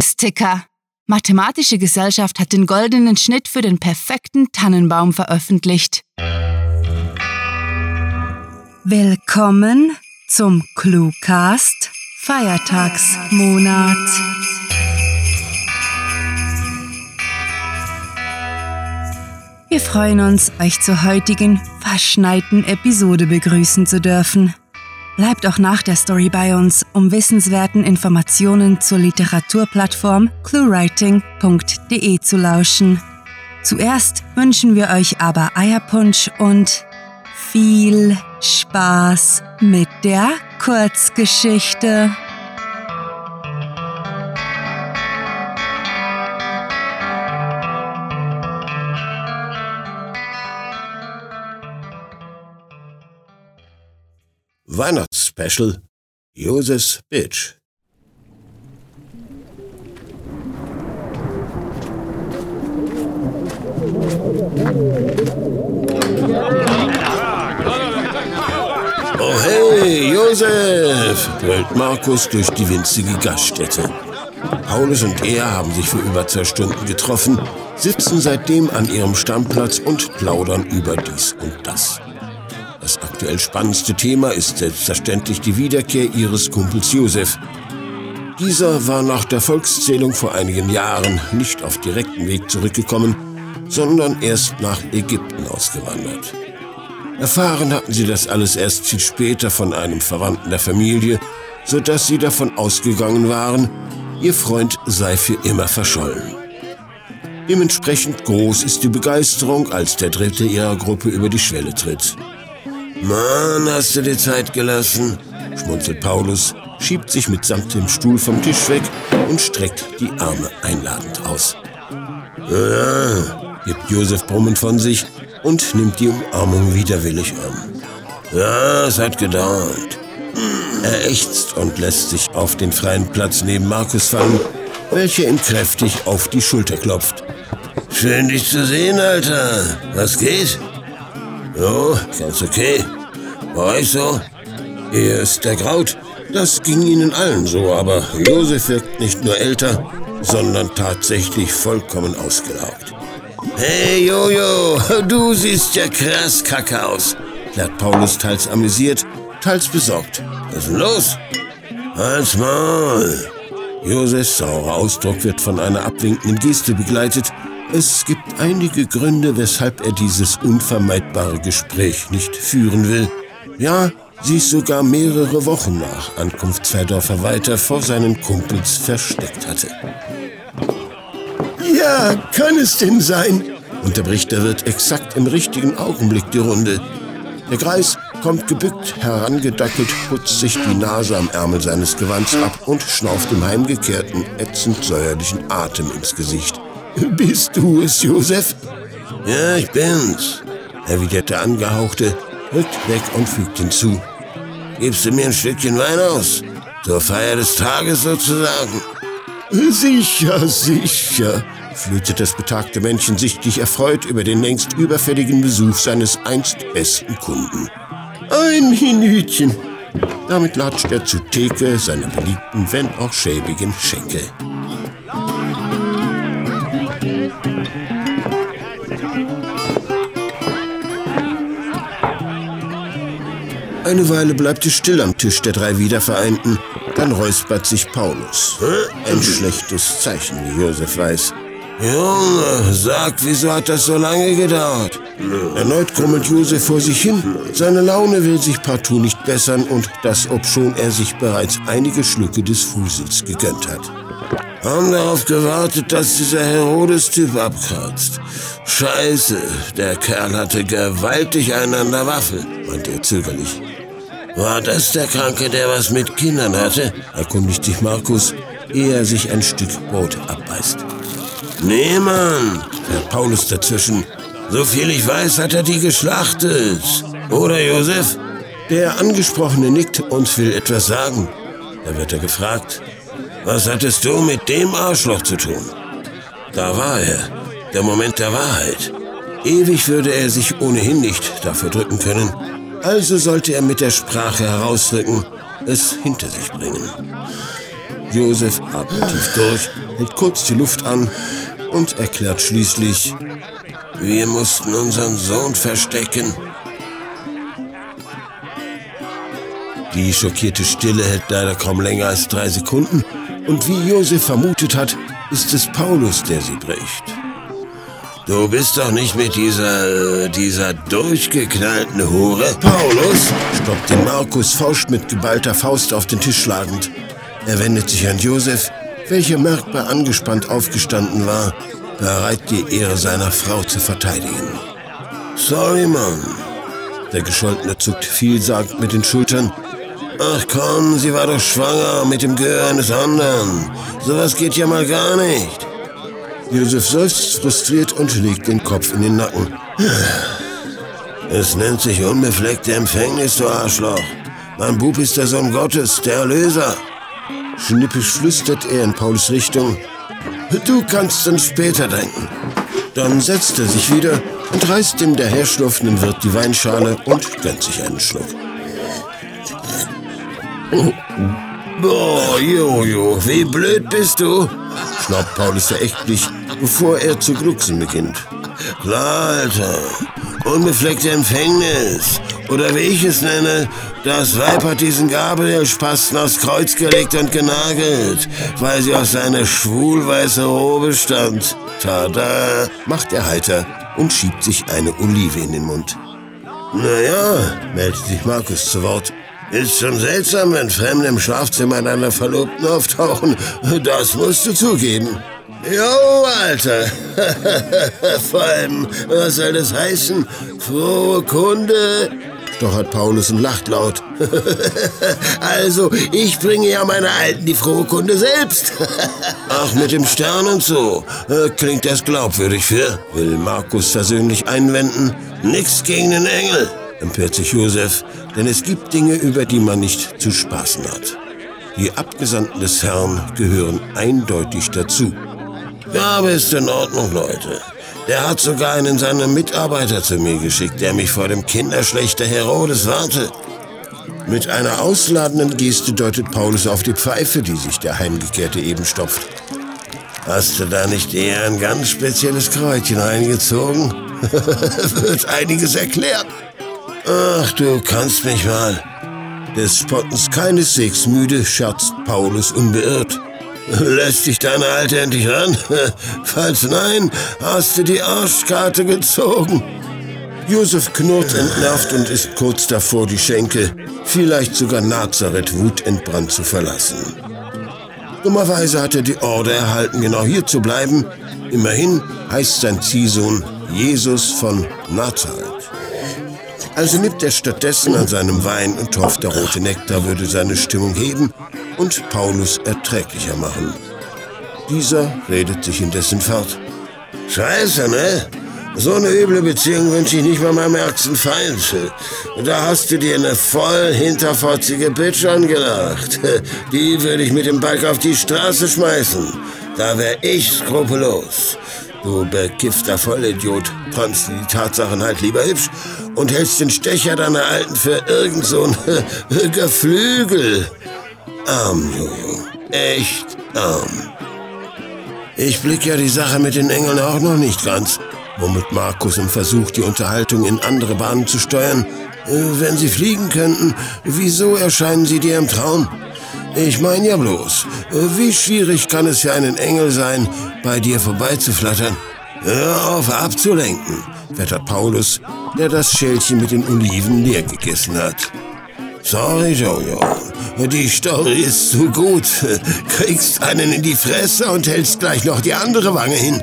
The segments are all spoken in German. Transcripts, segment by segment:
Sticker. Mathematische Gesellschaft hat den goldenen Schnitt für den perfekten Tannenbaum veröffentlicht. Willkommen zum Cluecast Feiertagsmonat. Wir freuen uns, euch zur heutigen verschneiten Episode begrüßen zu dürfen. Bleibt auch nach der Story bei uns, um wissenswerten Informationen zur Literaturplattform cluewriting.de zu lauschen. Zuerst wünschen wir euch aber Eierpunsch und viel Spaß mit der Kurzgeschichte. Weihnachtsspecial Joses Bitch. Oh hey, Josef! brüllt Markus durch die winzige Gaststätte. Paulus und er haben sich für über zwei Stunden getroffen, sitzen seitdem an ihrem Stammplatz und plaudern über dies und das. Aktuell spannendste Thema ist selbstverständlich die Wiederkehr ihres Kumpels Josef. Dieser war nach der Volkszählung vor einigen Jahren nicht auf direkten Weg zurückgekommen, sondern erst nach Ägypten ausgewandert. Erfahren hatten sie das alles erst viel später von einem Verwandten der Familie, sodass sie davon ausgegangen waren, ihr Freund sei für immer verschollen. Dementsprechend groß ist die Begeisterung, als der dritte ihrer Gruppe über die Schwelle tritt. Mann, hast du dir Zeit gelassen? schmunzelt Paulus, schiebt sich mitsamt dem Stuhl vom Tisch weg und streckt die Arme einladend aus. Ja, gibt Josef brummend von sich und nimmt die Umarmung widerwillig an. Ja, es hat gedauert. Er ächzt und lässt sich auf den freien Platz neben Markus fallen, welcher ihm kräftig auf die Schulter klopft. Schön dich zu sehen, Alter. Was geht? Ganz okay. Bei euch so? Ihr ist der Kraut. Das ging ihnen allen so, aber Josef wirkt nicht nur älter, sondern tatsächlich vollkommen ausgelaugt. Hey Jojo, du siehst ja krass kacke aus, klärt Paulus teils amüsiert, teils besorgt. Was ist denn los? Halt's Maul. Josefs saurer Ausdruck wird von einer abwinkenden Geste begleitet, es gibt einige Gründe, weshalb er dieses unvermeidbare Gespräch nicht führen will. Ja, sie ist sogar mehrere Wochen nach Ankunft zwei Dörfer weiter vor seinen Kumpels versteckt hatte. Ja, kann es denn sein? unterbricht der Wirt exakt im richtigen Augenblick die Runde. Der Greis kommt gebückt herangedackelt, putzt sich die Nase am Ärmel seines Gewands ab und schnauft dem heimgekehrten, ätzend säuerlichen Atem ins Gesicht. Bist du es, Josef? Ja, ich bin's, erwidert der Angehauchte, rückt weg und fügt hinzu. Gibst du mir ein Stückchen Wein aus? Zur Feier des Tages sozusagen. Sicher, sicher, flötet das betagte Männchen sichtlich erfreut über den längst überfälligen Besuch seines einst besten Kunden. Ein Minütchen. Damit latscht er zu Theke seiner beliebten, wenn auch schäbigen Schenke. Eine Weile bleibt es still am Tisch der drei Wiedervereinten. Dann räuspert sich Paulus. Ein schlechtes Zeichen, wie Josef weiß. Junge, sag, wieso hat das so lange gedauert? Erneut grummelt Josef vor sich hin. Seine Laune will sich partout nicht bessern und das, obschon er sich bereits einige Schlücke des Fusels gegönnt hat. Haben darauf gewartet, dass dieser Herodes-Typ abkratzt. Scheiße, der Kerl hatte gewaltig einen an der Waffe, meinte er zögerlich. War das der Kranke, der was mit Kindern hatte? erkundigt sich Markus, ehe er sich ein Stück Brot abbeißt. Nee, Mann, fährt Paulus dazwischen. So viel ich weiß, hat er die geschlachtet. Oder, Josef? Der Angesprochene nickt und will etwas sagen. Da wird er gefragt, was hattest du mit dem Arschloch zu tun? Da war er, der Moment der Wahrheit. Ewig würde er sich ohnehin nicht dafür drücken können. Also sollte er mit der Sprache herausrücken, es hinter sich bringen. Josef atmet tief durch, hält kurz die Luft an und erklärt schließlich, wir mussten unseren Sohn verstecken. Die schockierte Stille hält leider kaum länger als drei Sekunden und wie Josef vermutet hat, ist es Paulus, der sie bricht. Du bist doch nicht mit dieser, dieser durchgeknallten Hure. Paulus, stoppt den Markus Fausch mit geballter Faust auf den Tisch schlagend. Er wendet sich an Josef, welcher merkbar angespannt aufgestanden war, bereit die Ehre seiner Frau zu verteidigen. Sorry, Mann. Der Gescholtene zuckt vielsagend mit den Schultern. Ach komm, sie war doch schwanger mit dem Gehör eines anderen. Sowas geht ja mal gar nicht. Josef seufzt frustriert und legt den Kopf in den Nacken. Es nennt sich unbefleckte Empfängnis, du Arschloch. Mein Bub ist der Sohn Gottes, der Erlöser. Schnippisch flüstert er in Pauls Richtung. Du kannst dann später denken. Dann setzt er sich wieder und reißt dem daherschlurfenden Wirt die Weinschale und gönnt sich einen Schluck. Boah, Jojo, wie blöd bist du? schnaubt Paulus verächtlich, bevor er zu glucksen beginnt. Klar, Alter. Unbefleckte Empfängnis. Oder wie ich es nenne, das Weib hat diesen Gabrielspasten aufs Kreuz gelegt und genagelt, weil sie auf seine schwulweiße Robe stand. Tada, macht er heiter und schiebt sich eine Olive in den Mund. Naja, meldet sich Markus zu Wort. Ist schon seltsam, wenn Fremde im Schlafzimmer deiner Verlobten auftauchen. Das musst du zugeben. Jo, Alter. Vor allem, was soll das heißen? Frohe Kunde. Stochert Paulus und lacht laut. also, ich bringe ja meine Alten die frohe Kunde selbst. Ach, mit dem Stern und so. Äh, klingt das glaubwürdig für? Will Markus versöhnlich einwenden. Nix gegen den Engel empört sich Josef, denn es gibt Dinge, über die man nicht zu spaßen hat. Die Abgesandten des Herrn gehören eindeutig dazu. Aber ist in Ordnung, Leute. Der hat sogar einen seiner Mitarbeiter zu mir geschickt, der mich vor dem Kinderschlechter Herodes warte. Mit einer ausladenden Geste deutet Paulus auf die Pfeife, die sich der Heimgekehrte eben stopft. Hast du da nicht eher ein ganz spezielles Kräutchen reingezogen? Wird einiges erklärt. Ach, du kannst mich mal. Des Spottens keineswegs müde, scherzt Paulus unbeirrt. Lässt dich deine Alte endlich ran? Falls nein, hast du die Arschkarte gezogen. Josef knurrt entnervt und ist kurz davor, die Schenke, vielleicht sogar Nazareth wutentbrannt zu verlassen. Dummerweise hat er die Order erhalten, genau hier zu bleiben. Immerhin heißt sein Ziehsohn Jesus von Nazareth. Also nimmt er stattdessen an seinem Wein und hofft, der rote Nektar würde seine Stimmung heben und Paulus erträglicher machen. Dieser redet sich indessen fort. Scheiße, ne? So eine üble Beziehung wünsche ich nicht mal meinem ärgsten Feind. Da hast du dir eine voll hinterfotzige Bitch angelacht. Die würde ich mit dem Bike auf die Straße schmeißen. Da wär ich skrupellos. Du bekiffter Vollidiot, fandst die Tatsachen halt lieber hübsch und hältst den Stecher deiner Alten für irgend so ein Geflügel. Arm, Jojo. Echt arm. Ich blick ja die Sache mit den Engeln auch noch nicht ganz, womit Markus im Versuch, die Unterhaltung in andere Bahnen zu steuern. Äh, wenn sie fliegen könnten, wieso erscheinen sie dir im Traum? Ich meine ja bloß, wie schwierig kann es für einen Engel sein, bei dir vorbeizuflattern? Hör auf abzulenken, wettert Paulus, der das Schälchen mit den Oliven leer gegessen hat. Sorry, Jojo. Die Story ist zu gut. Kriegst einen in die Fresse und hältst gleich noch die andere Wange hin.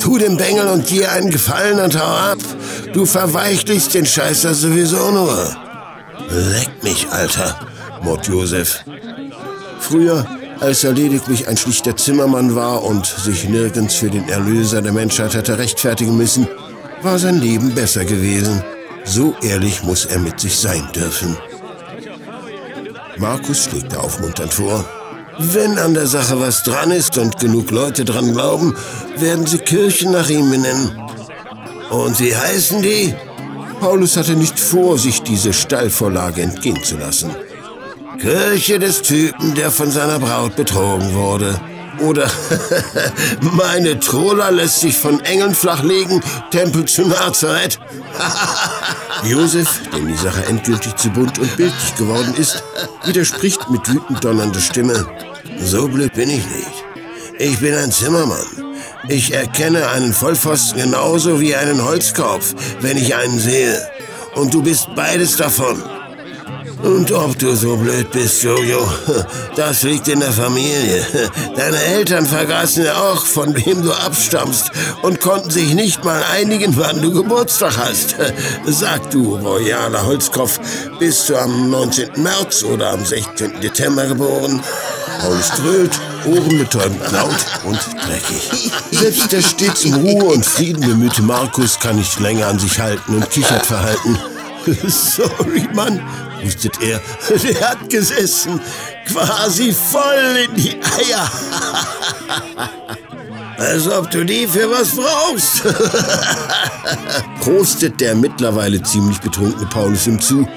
Tu dem Bengel und dir einen Gefallen und hau ab. Du verweichlichst den Scheißer sowieso nur. Leck mich, Alter, murrt Josef. Früher, als er lediglich ein schlichter Zimmermann war und sich nirgends für den Erlöser der Menschheit hatte rechtfertigen müssen, war sein Leben besser gewesen. So ehrlich muss er mit sich sein dürfen. Markus schlägt aufmunternd vor. Wenn an der Sache was dran ist und genug Leute dran glauben, werden sie Kirchen nach ihm benennen. Und wie heißen die? Paulus hatte nicht vor, sich diese Stallvorlage entgehen zu lassen. Kirche des Typen, der von seiner Braut betrogen wurde. Oder meine Troller lässt sich von Engeln flachlegen, Tempel zu Nazareth. Josef, dem die Sache endgültig zu bunt und bildlich geworden ist, widerspricht mit wütend donnernder Stimme. So blöd bin ich nicht. Ich bin ein Zimmermann. Ich erkenne einen Vollpfosten genauso wie einen Holzkopf, wenn ich einen sehe. Und du bist beides davon. Und ob du so blöd bist, Jojo, das liegt in der Familie. Deine Eltern vergaßen ja auch, von wem du abstammst und konnten sich nicht mal einigen, wann du Geburtstag hast. Sag du, royaler Holzkopf, bist du am 19. März oder am 16. Dezember geboren? Paulus dröhlt, ohrenbetäubend laut und dreckig. Selbst der stets um Ruhe und Frieden bemühte Markus kann nicht länger an sich halten und kichert verhalten. Sorry, Mann, hustet er. Der hat gesessen, quasi voll in die Eier. Als ob du die für was brauchst. Prostet der mittlerweile ziemlich betrunkene Paulus ihm zu,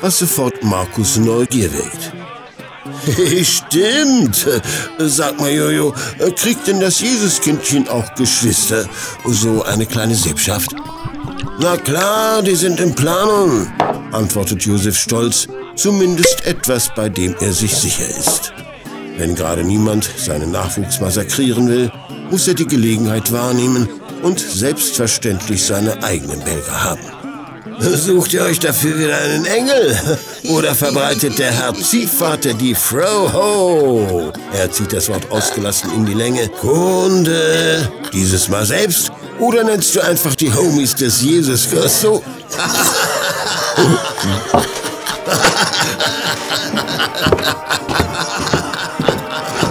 was sofort Markus Neugier weckt. Stimmt. Sag mal, Jojo, kriegt denn das Jesuskindchen auch Geschwister? So eine kleine Sippschaft? Na klar, die sind in Planung, antwortet Josef stolz, zumindest etwas, bei dem er sich sicher ist. Wenn gerade niemand seinen Nachwuchs massakrieren will, muss er die Gelegenheit wahrnehmen und selbstverständlich seine eigenen Bälger haben. Sucht ihr euch dafür wieder einen Engel? Oder verbreitet der Herr Ziehvater die Froho? Er zieht das Wort ausgelassen in die Länge. Kunde! Dieses Mal selbst? Oder nennst du einfach die Homies des Jesus so?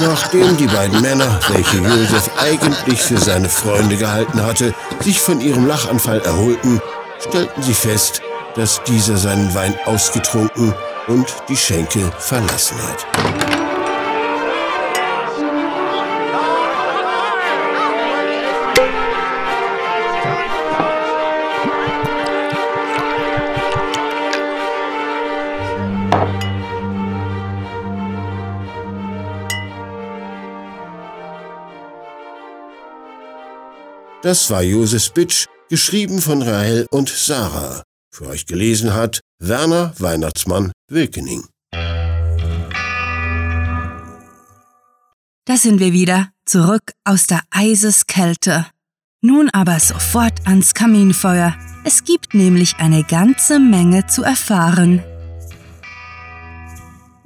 Nachdem die beiden Männer, welche Josef eigentlich für seine Freunde gehalten hatte, sich von ihrem Lachanfall erholten, stellten sie fest, dass dieser seinen Wein ausgetrunken und die Schenke verlassen hat. Das war Josef Bitsch geschrieben von Rahel und Sarah. Für euch gelesen hat Werner Weihnachtsmann Wilkening. Da sind wir wieder, zurück aus der Eiseskälte. Nun aber sofort ans Kaminfeuer. Es gibt nämlich eine ganze Menge zu erfahren.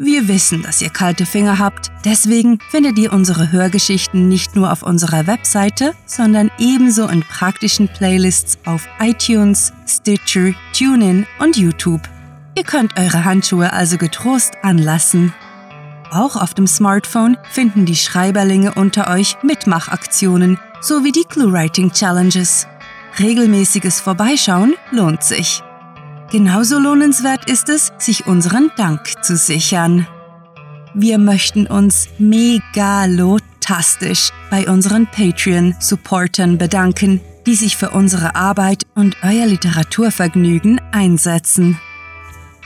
Wir wissen, dass ihr kalte Finger habt, deswegen findet ihr unsere Hörgeschichten nicht nur auf unserer Webseite, sondern ebenso in praktischen Playlists auf iTunes, Stitcher, TuneIn und YouTube. Ihr könnt eure Handschuhe also getrost anlassen. Auch auf dem Smartphone finden die Schreiberlinge unter euch Mitmachaktionen sowie die ClueWriting Challenges. Regelmäßiges Vorbeischauen lohnt sich. Genauso lohnenswert ist es, sich unseren Dank zu sichern. Wir möchten uns megalotastisch bei unseren Patreon-Supportern bedanken, die sich für unsere Arbeit und euer Literaturvergnügen einsetzen.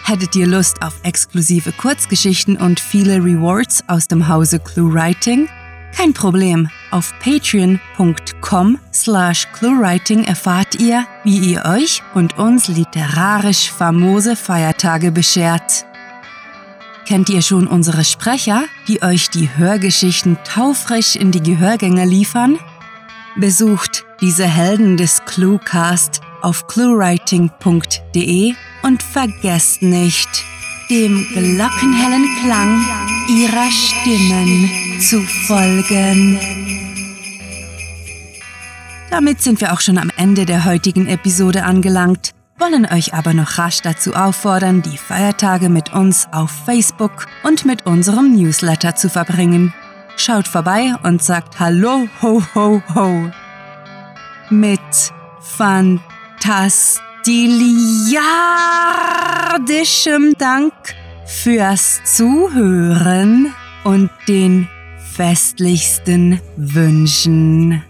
Hättet ihr Lust auf exklusive Kurzgeschichten und viele Rewards aus dem Hause Clue Writing? Kein Problem. Auf patreon.com slash cluewriting erfahrt ihr, wie ihr euch und uns literarisch famose Feiertage beschert. Kennt ihr schon unsere Sprecher, die euch die Hörgeschichten taufrisch in die Gehörgänge liefern? Besucht diese Helden des Cluecast auf cluewriting.de und vergesst nicht, dem glockenhellen Klang ihrer Stimmen zu folgen. Damit sind wir auch schon am Ende der heutigen Episode angelangt, wollen euch aber noch rasch dazu auffordern, die Feiertage mit uns auf Facebook und mit unserem Newsletter zu verbringen. Schaut vorbei und sagt Hallo, ho, ho, ho. Mit fantastiliardischem Dank fürs Zuhören und den festlichsten Wünschen.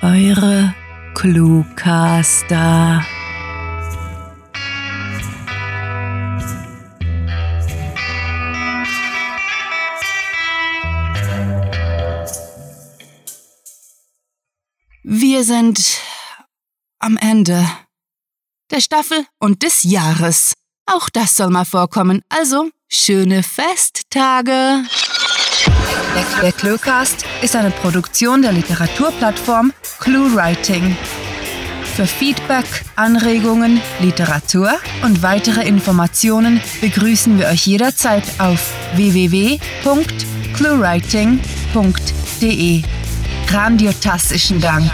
Eure Cluecaster. Wir sind am Ende der Staffel und des Jahres. Auch das soll mal vorkommen. Also, schöne Festtage. Der Cluecast ist eine Produktion der Literaturplattform ClueWriting. Für Feedback, Anregungen, Literatur und weitere Informationen begrüßen wir euch jederzeit auf www.cluewriting.de. Grandiotastischen Dank.